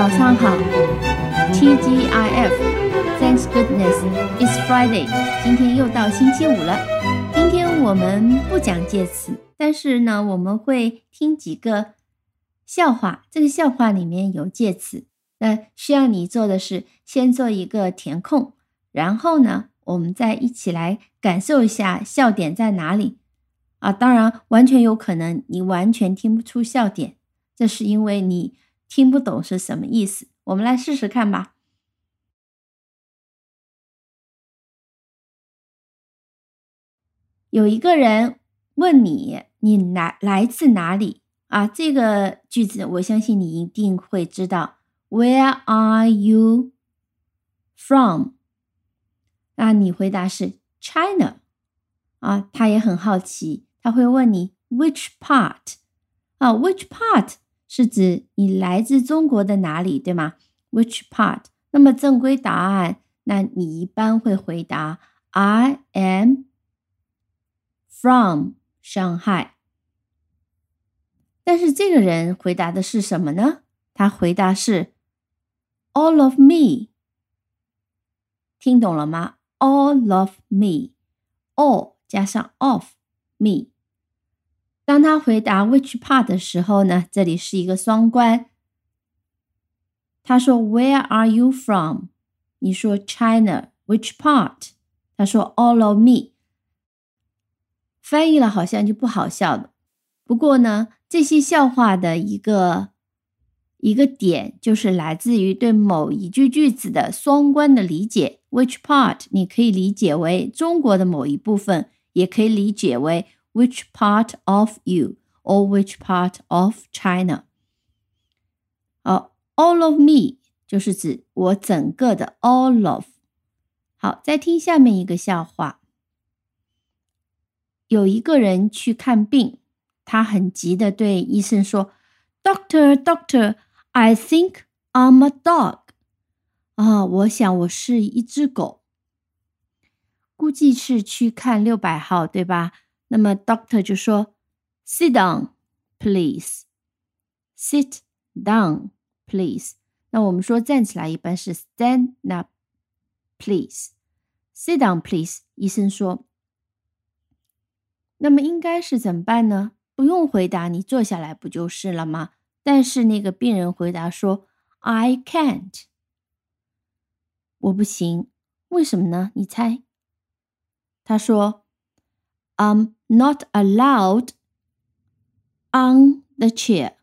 早上好，TGIF，Thanks goodness it's Friday，今天又到星期五了。今天我们不讲介词，但是呢，我们会听几个笑话。这个笑话里面有介词，那需要你做的是先做一个填空，然后呢，我们再一起来感受一下笑点在哪里。啊，当然，完全有可能你完全听不出笑点，这是因为你听不懂是什么意思。我们来试试看吧。有一个人问你，你来来自哪里？啊，这个句子我相信你一定会知道。Where are you from？那你回答是 China。啊，他也很好奇。他会问你 which part 啊，which part 是指你来自中国的哪里，对吗？which part？那么正规答案，那你一般会回答 I am from 上海。但是这个人回答的是什么呢？他回答是 all of me。听懂了吗？all of me，all 加上 of。me。当他回答 which part 的时候呢，这里是一个双关。他说 Where are you from？你说 China，which part？他说 All of me。翻译了好像就不好笑了。不过呢，这些笑话的一个一个点就是来自于对某一句句子的双关的理解。Which part？你可以理解为中国的某一部分。也可以理解为 which part of you or which part of China。好，all of me 就是指我整个的 all of。好，再听下面一个笑话。有一个人去看病，他很急的对医生说：“Doctor, Doctor, I think I'm a dog。”啊，我想我是一只狗。估计是去看六百号，对吧？ 那么 doctor 就说：“Sit down, please. Sit down, please.” 那我们说站起来一般是 stand up, please. Sit down, please. 医生说：“那么应该是怎么办呢？不用回答，你坐下来不就是了吗？”但是那个病人回答说：“I can't. 我不行。为什么呢？你猜？”他说：“I'm not allowed on the chair。”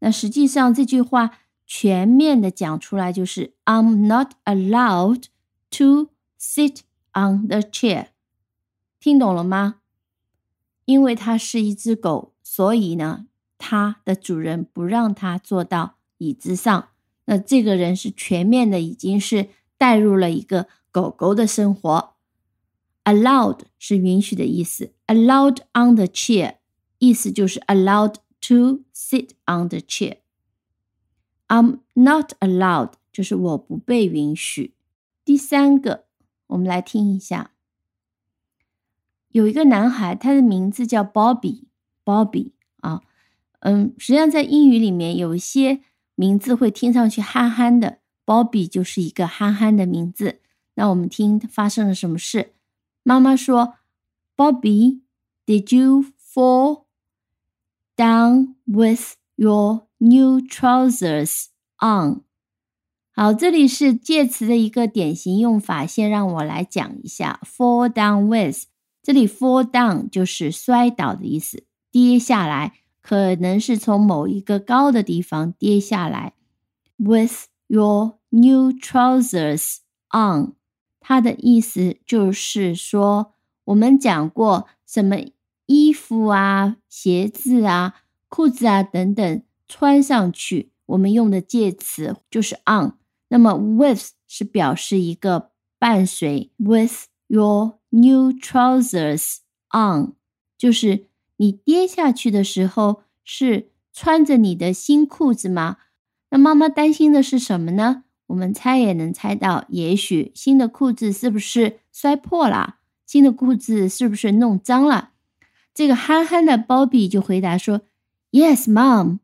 那实际上这句话全面的讲出来就是 “I'm not allowed to sit on the chair”。听懂了吗？因为它是一只狗，所以呢，它的主人不让它坐到椅子上。那这个人是全面的，已经是带入了一个狗狗的生活。Allowed 是允许的意思，Allowed on the chair 意思就是 Allowed to sit on the chair。I'm not allowed 就是我不被允许。第三个，我们来听一下。有一个男孩，他的名字叫 Bobby，Bobby 啊，嗯，实际上在英语里面有一些名字会听上去憨憨的，Bobby 就是一个憨憨的名字。那我们听发生了什么事？妈妈说：“Bobby, did you fall down with your new trousers on？” 好，这里是介词的一个典型用法，先让我来讲一下。Fall down with，这里 fall down 就是摔倒的意思，跌下来，可能是从某一个高的地方跌下来。With your new trousers on。它的意思就是说，我们讲过什么衣服啊、鞋子啊、裤子啊等等穿上去，我们用的介词就是 on。那么 with 是表示一个伴随，with your new trousers on，就是你跌下去的时候是穿着你的新裤子吗？那妈妈担心的是什么呢？我们猜也能猜到，也许新的裤子是不是摔破了？新的裤子是不是弄脏了？这个憨憨的 Bobby 就回答说：“Yes, Mom.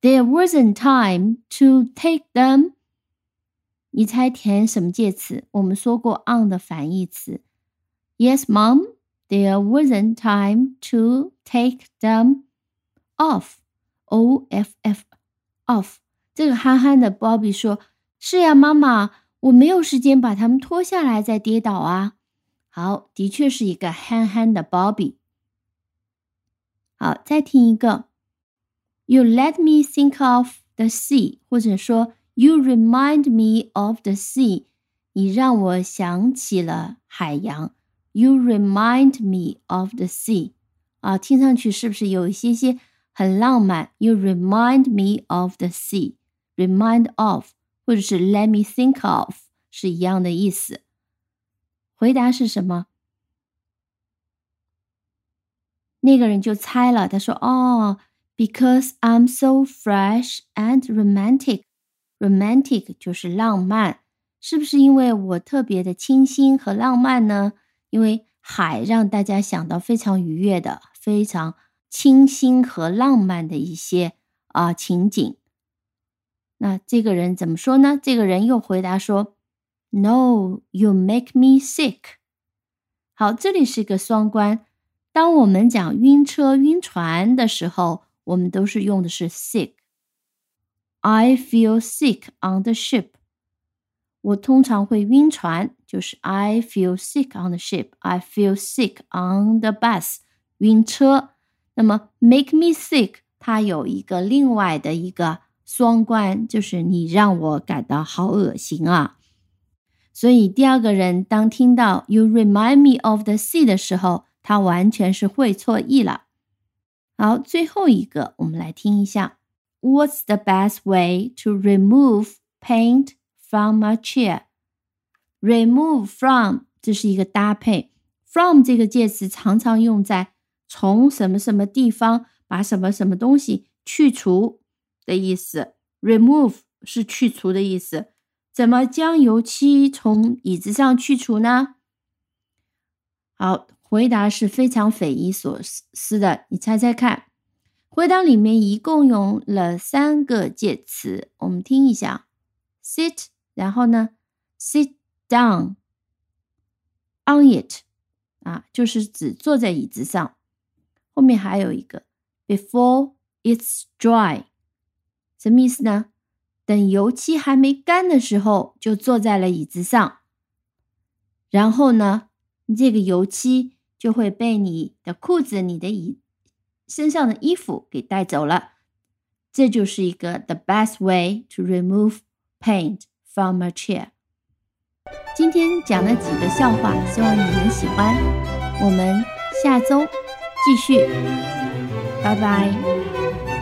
There wasn't time to take them。你猜填什么介词？我们说过 on 的反义词。Yes, Mom. There wasn't time to take them off. O F F off。这个憨憨的 Bobby 说：“是呀，妈妈，我没有时间把它们脱下来再跌倒啊。”好，的确是一个憨憨的 Bobby。好，再听一个。You let me think of the sea，或者说 You remind me of the sea，你让我想起了海洋。You remind me of the sea，啊，听上去是不是有一些些很浪漫？You remind me of the sea，remind of，或者是 Let me think of，是一样的意思。回答是什么？那个人就猜了，他说：“哦。” Because I'm so fresh and romantic, romantic 就是浪漫，是不是因为我特别的清新和浪漫呢？因为海让大家想到非常愉悦的、非常清新和浪漫的一些啊情景。那这个人怎么说呢？这个人又回答说：“No, you make me sick。”好，这里是一个双关。当我们讲晕车、晕船的时候，我们都是用的是 sick。I feel sick on the ship。我通常会晕船，就是 I feel sick on the ship。I feel sick on the bus。晕车。那么 make me sick，它有一个另外的一个 双关，就是你让我感到好恶心啊。所以第二个人当听到 You remind me of the sea 的时候，他完全是会错意了。好，最后一个，我们来听一下。What's the best way to remove paint from a chair? Remove from 这是一个搭配。From 这个介词常常用在从什么什么地方把什么什么东西去除的意思。Remove 是去除的意思。怎么将油漆从椅子上去除呢？好。回答是非常匪夷所思的，你猜猜看？回答里面一共用了三个介词，我们听一下：sit，然后呢，sit down on it，啊，就是指坐在椅子上。后面还有一个 before it's dry，什么意思呢？等油漆还没干的时候就坐在了椅子上，然后呢，这个油漆。就会被你的裤子、你的衣身上的衣服给带走了。这就是一个 the best way to remove paint from a chair。今天讲了几个笑话，希望你们喜欢。我们下周继续，拜拜。